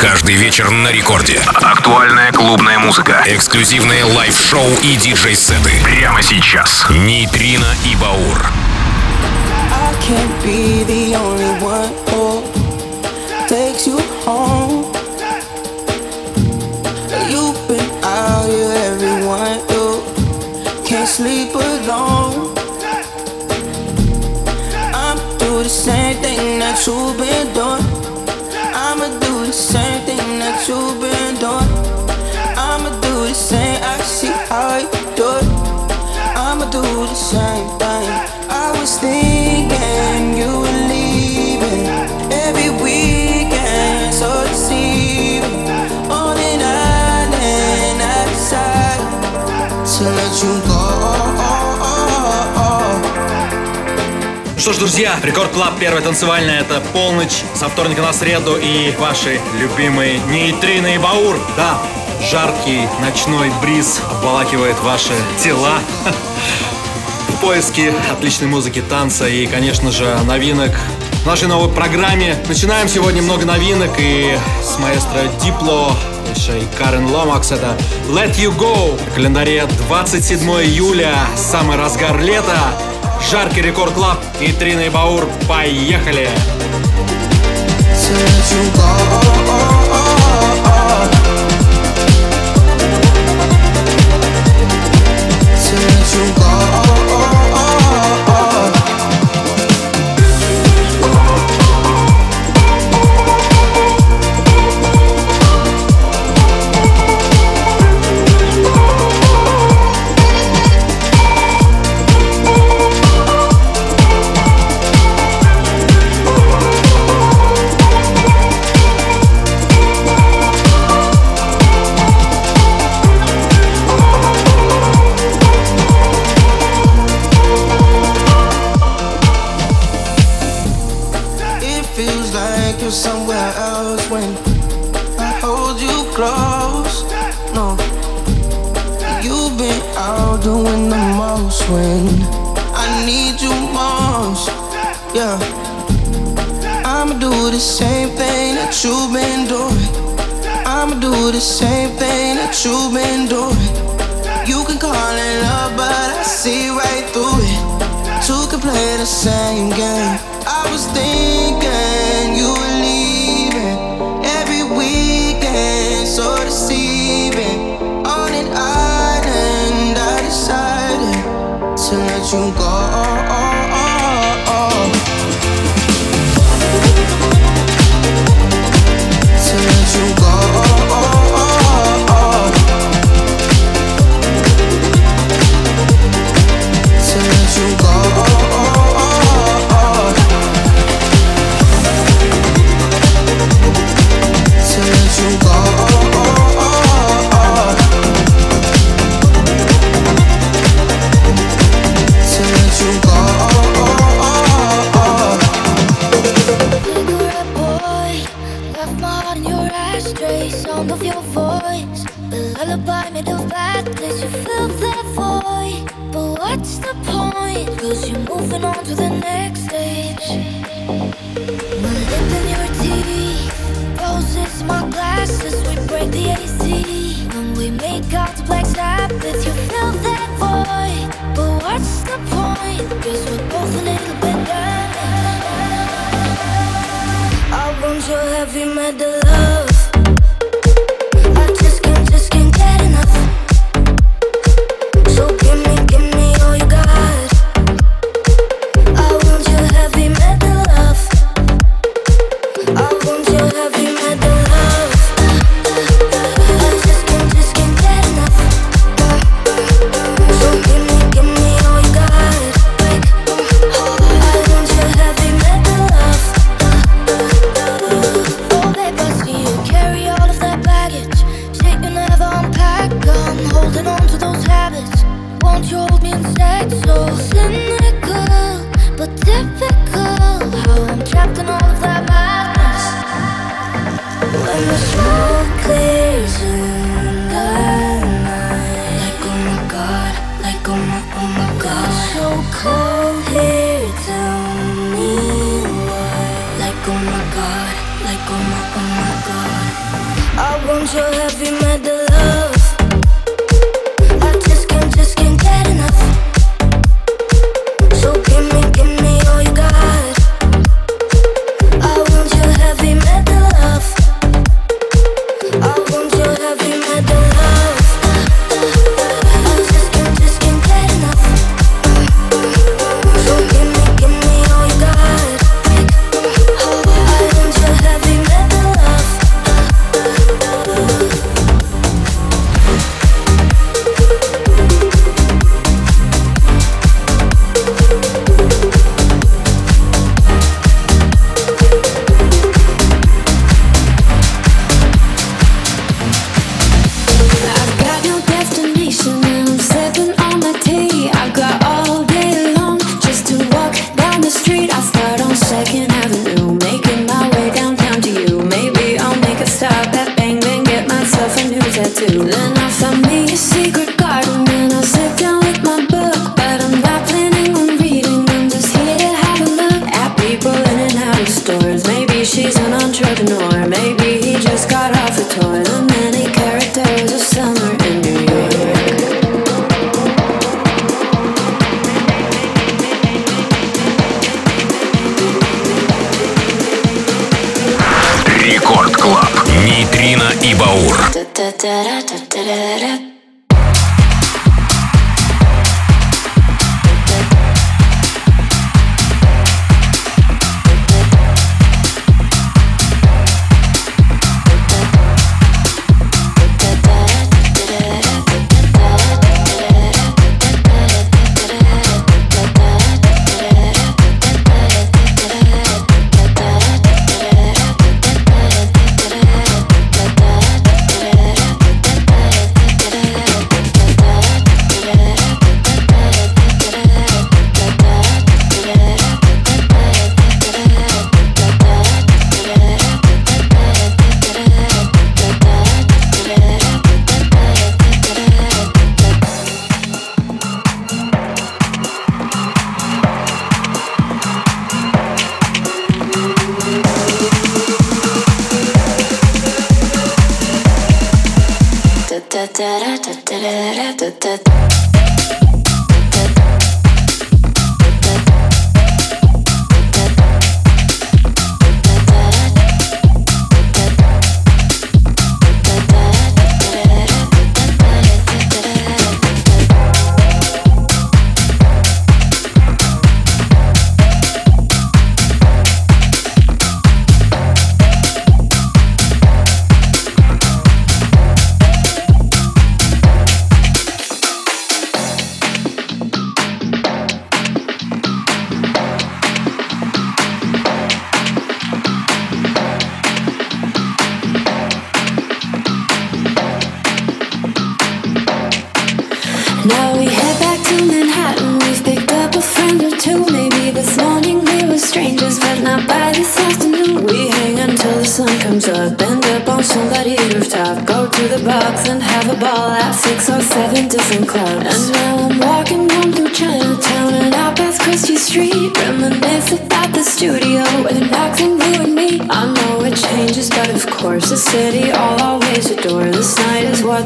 Каждый вечер на Рекорде. Актуальная клубная музыка. Эксклюзивные лайв-шоу и диджей-сеты. Прямо сейчас. Нейтрино и Баур. takes you home. You've been out here, everyone. You can't sleep alone. I'm do the same thing that you've Что ж, друзья, Record Club, первая танцевальная, это полночь со вторника на среду и ваши любимые Нейтрино и Баур. Да, жаркий ночной бриз обволакивает ваши тела. В поиске отличной музыки, танца и, конечно же, новинок в нашей новой программе. Начинаем сегодня много новинок и с маэстро Diplo, и Karen Lomax. Это Let You Go. В календаре 27 июля, самый разгар лета. Жаркий рекорд клаб и Трина и Баур. Поехали! Since you my heart in your ashtray, sound of your voice. A lullaby made of blackness, you fill that void. But what's the point? Cause you're moving on to the next stage. My lip and your teeth, roses, my glasses, we break the AC. when we make out to Black Sabbath, you fill that void. But what's the point? Cause we're both a little bit. your heavy metal love.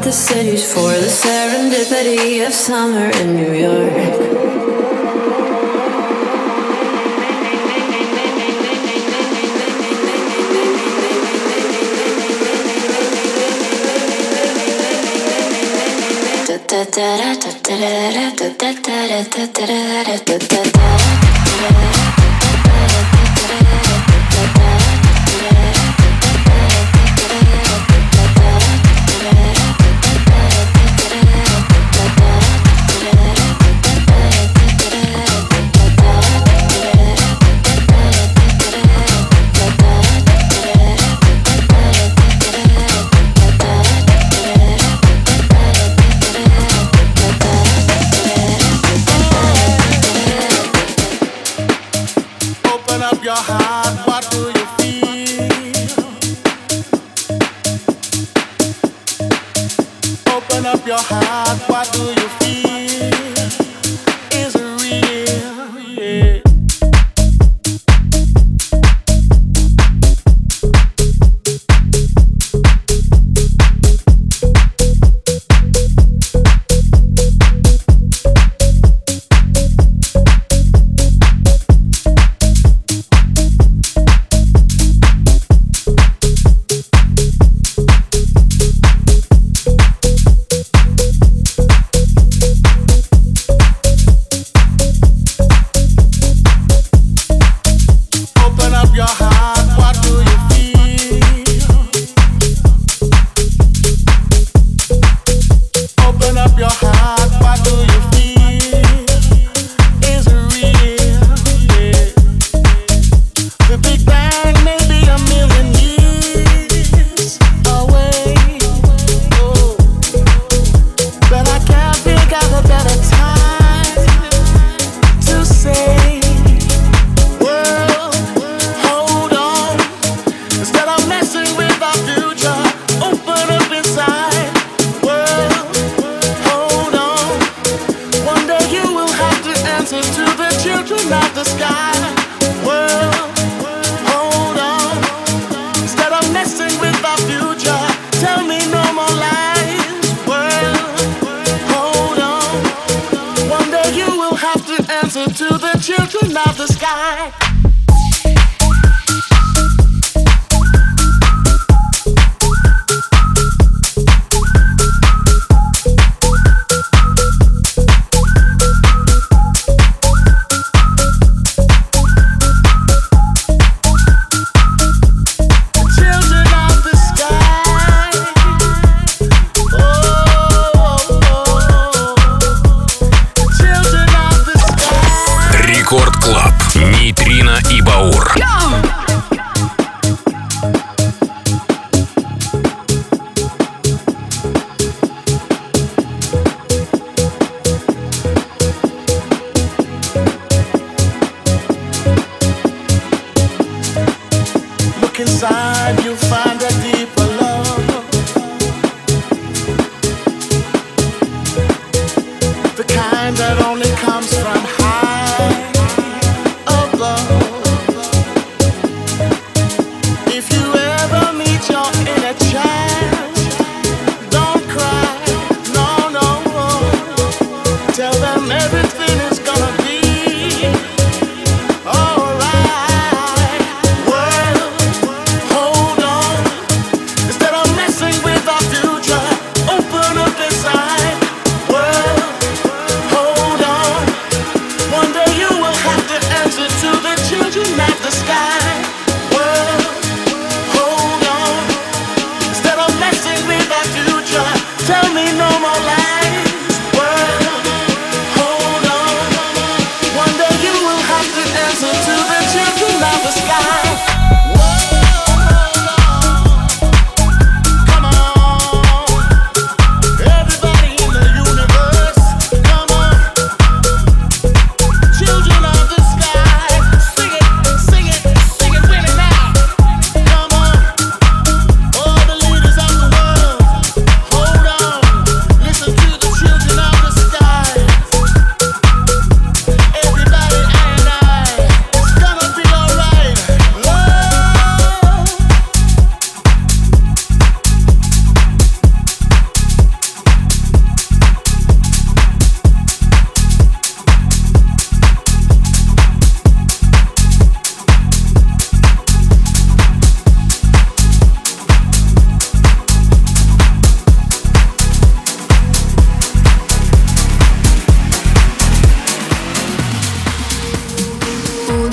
the cities for the serendipity of summer in New York. da da da da da da da da da da da da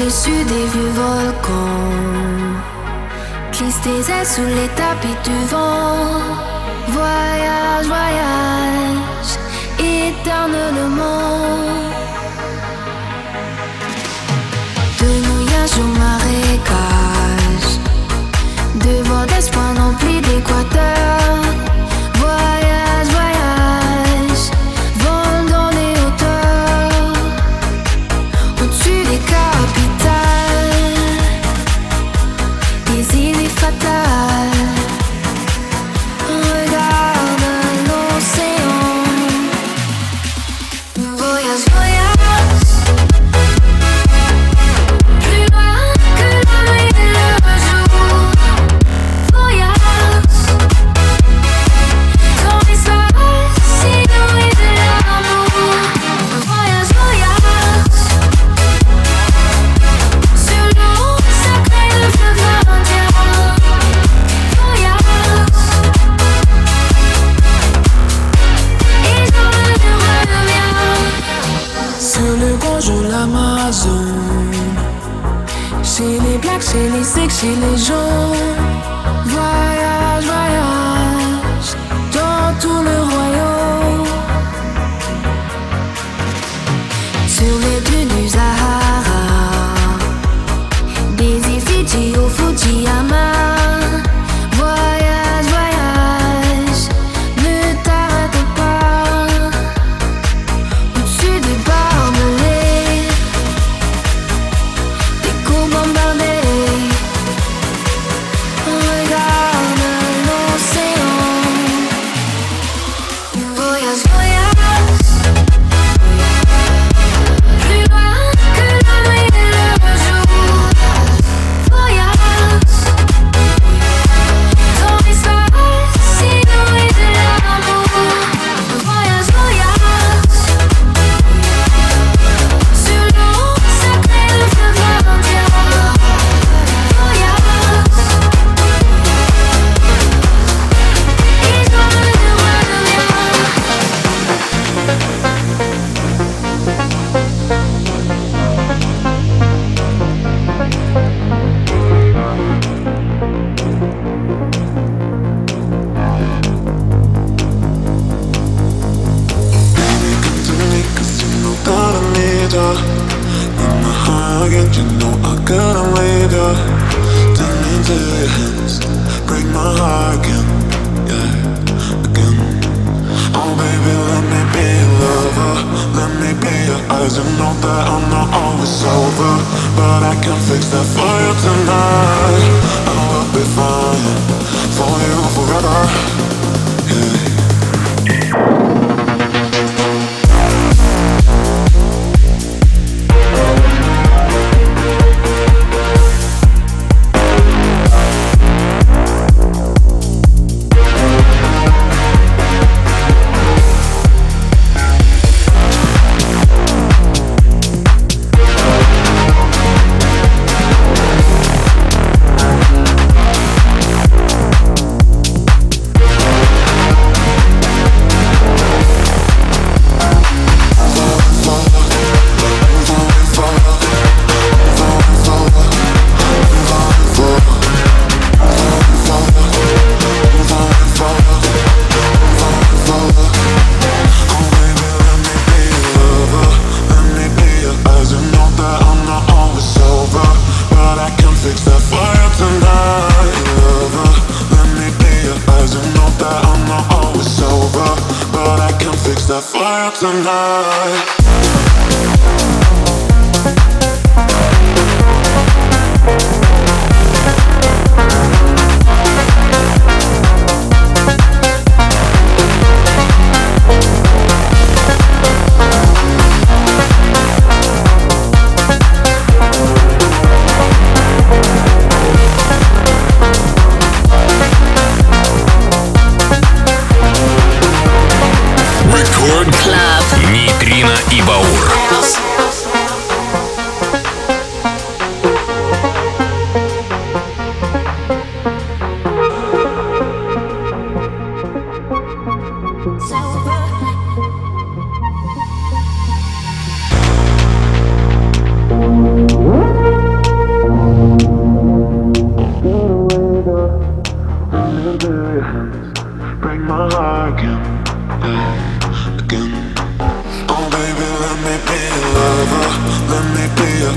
au-dessus des vieux volcans. Glisse tes ailes sous les tapis du vent. Voyage, voyage, éternellement. De mouillage au marécage, de vent d'Espagne empli d'équateur.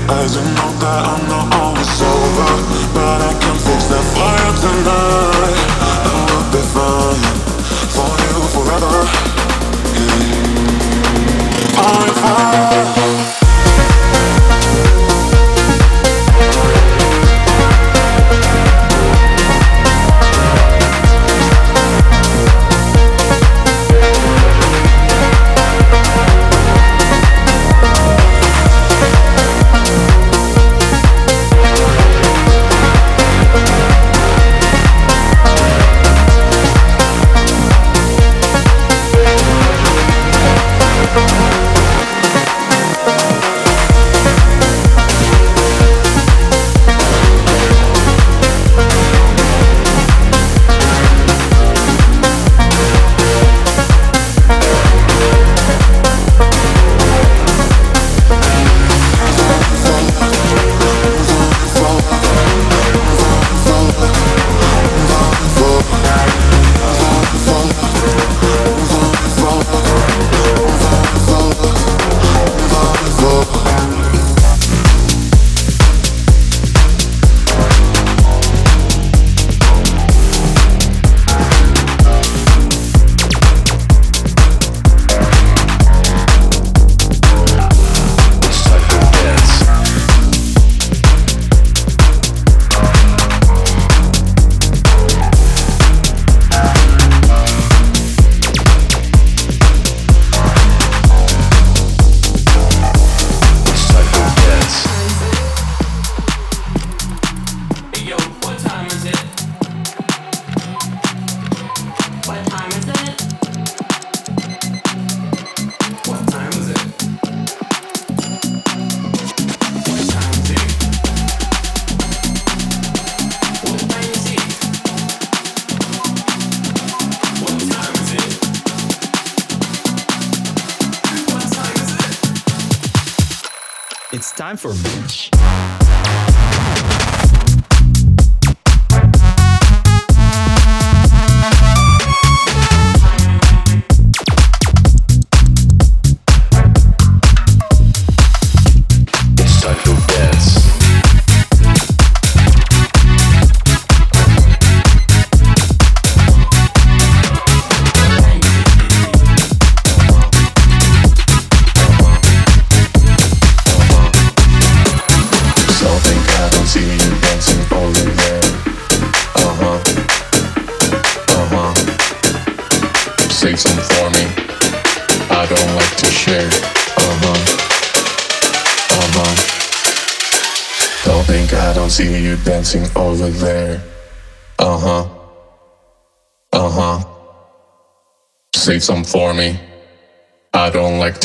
As I know that I'm not always sober.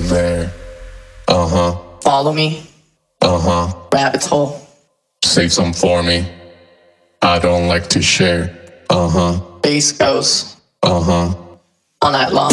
there. Uh huh. Follow me, Uh huh. rabbit hole, Save some for me. I don't like to share. Uh huh. bass goes Uh huh. all night long.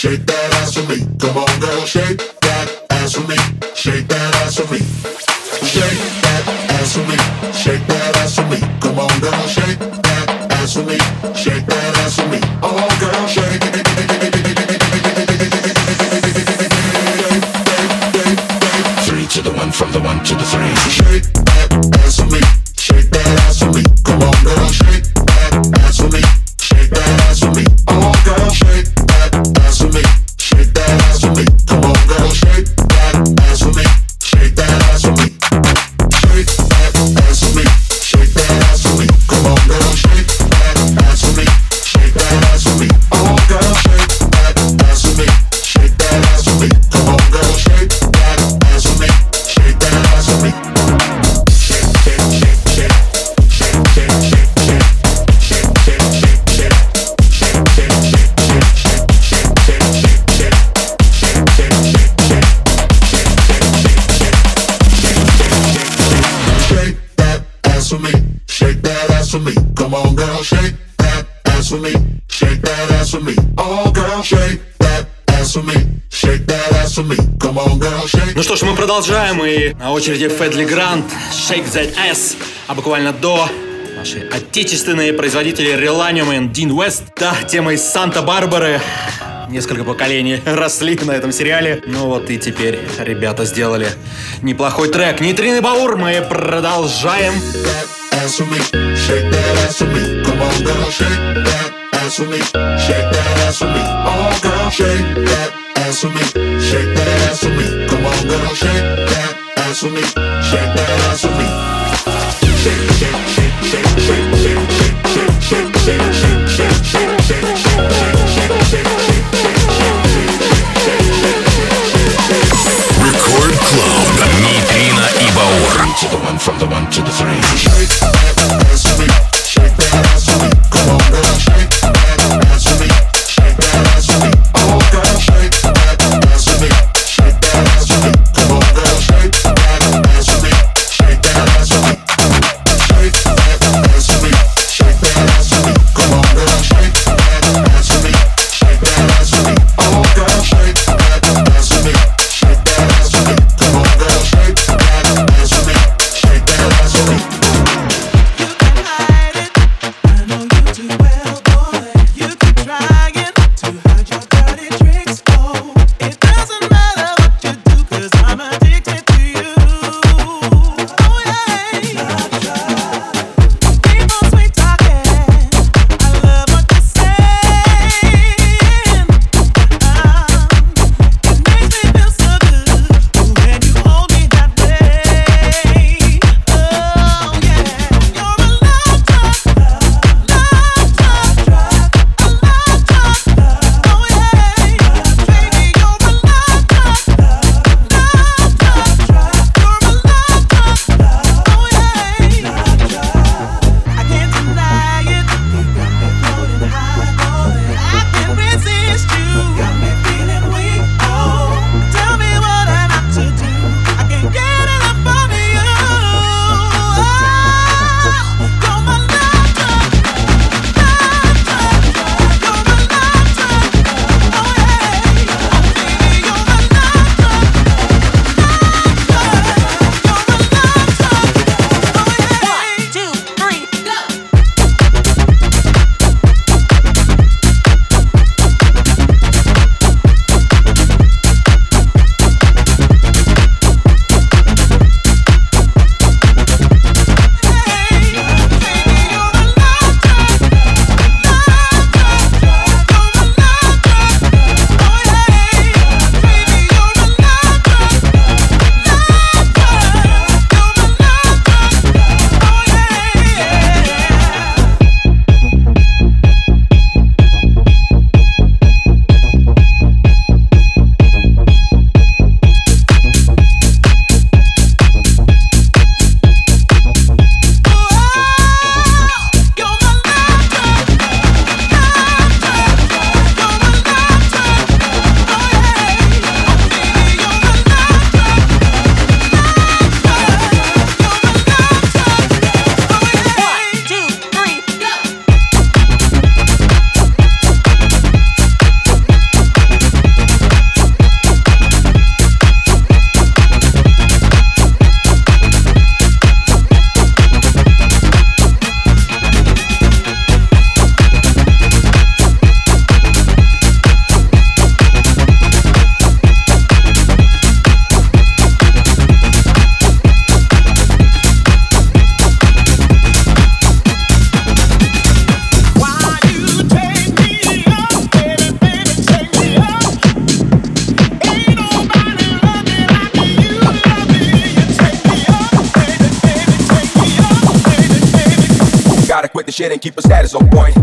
shake that ass for me. Come on, girl, shake that ass for me. Shake that. продолжаем, и на очереди Федли Грант, Shake That Ass, а буквально до наши отечественные производители Relanium и Дин Уэст, Да, тема из Санта-Барбары. Несколько поколений росли на этом сериале. Ну вот и теперь ребята сделали неплохой трек. Нейтрины Баур, мы продолжаем. Shake that ass for me. little shake that ass with me, shake that ass with me. Shit and keep a status on point.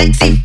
sexy.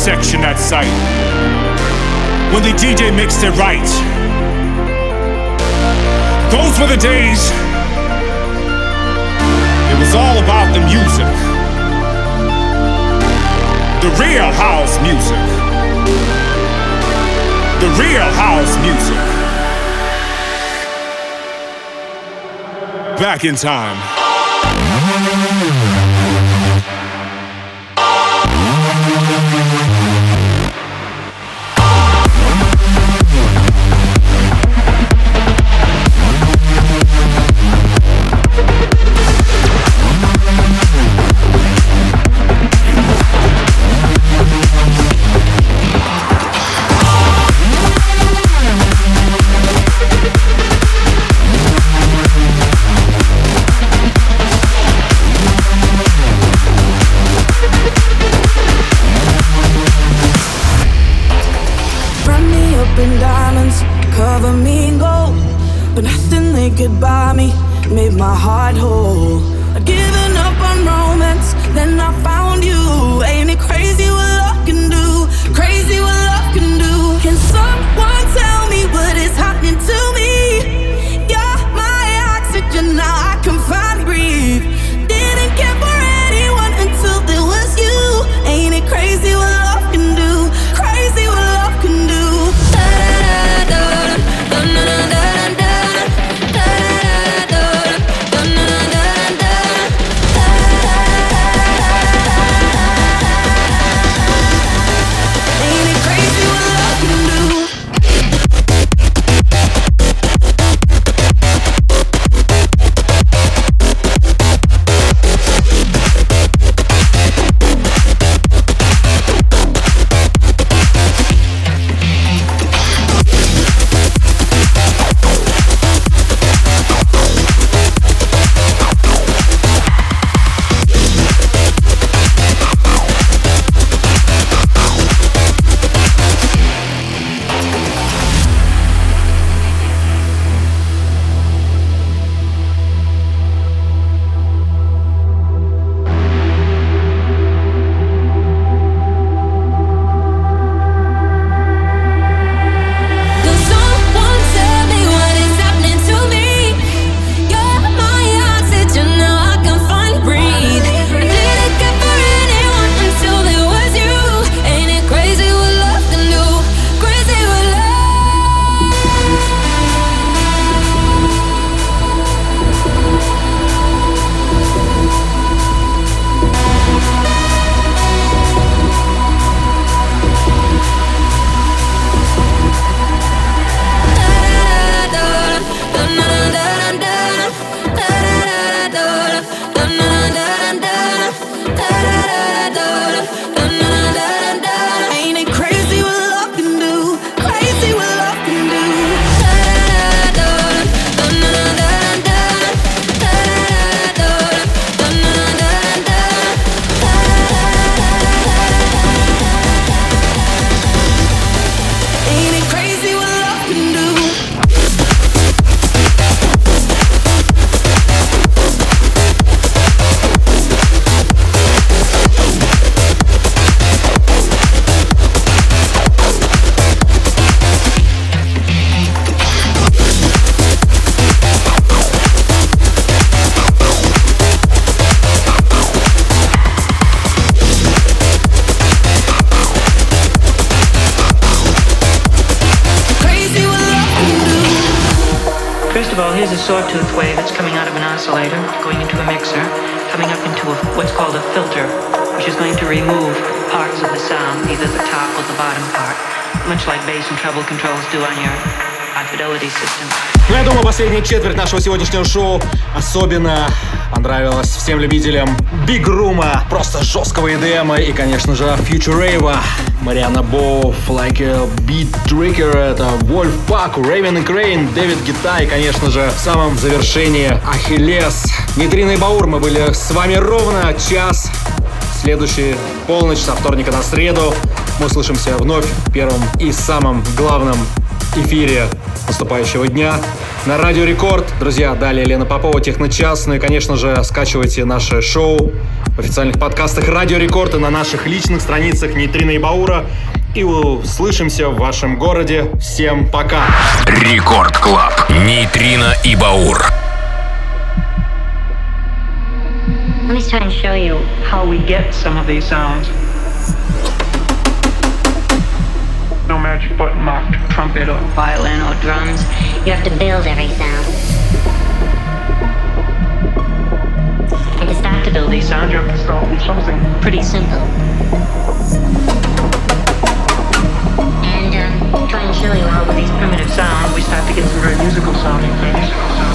section at sight. When the DJ mixed it right. Those were the days. It was all about the music. The real house music. The real house music. Back in time. Последняя четверть нашего сегодняшнего шоу особенно понравилась всем любителям Биг Рума, просто жесткого EDM и, конечно же, Future Rave, Мариана Боу, Like a Beat Tricker, это Вольф Пак, Рейвен и Крейн, Дэвид Гита и, конечно же, в самом завершении Ахиллес. Нитрина и Баур, мы были с вами ровно час. Следующий полночь со вторника на среду. Мы услышимся вновь в первом и самом главном эфире наступающего дня на Радио Рекорд. Друзья, далее Лена Попова, Техночас. Ну и, конечно же, скачивайте наше шоу в официальных подкастах Радио Рекорд и на наших личных страницах Нейтрина и Баура. И услышимся в вашем городе. Всем пока! Record Club. Нейтрино и Баур. Let me try and show you how we get some of these sounds. magic button marked trumpet or violin or drums. You have to build every sound. And to start to build these sounds, you have to start with something pretty simple. And um, try and show you how with these primitive sounds we start to get some very musical sounding things.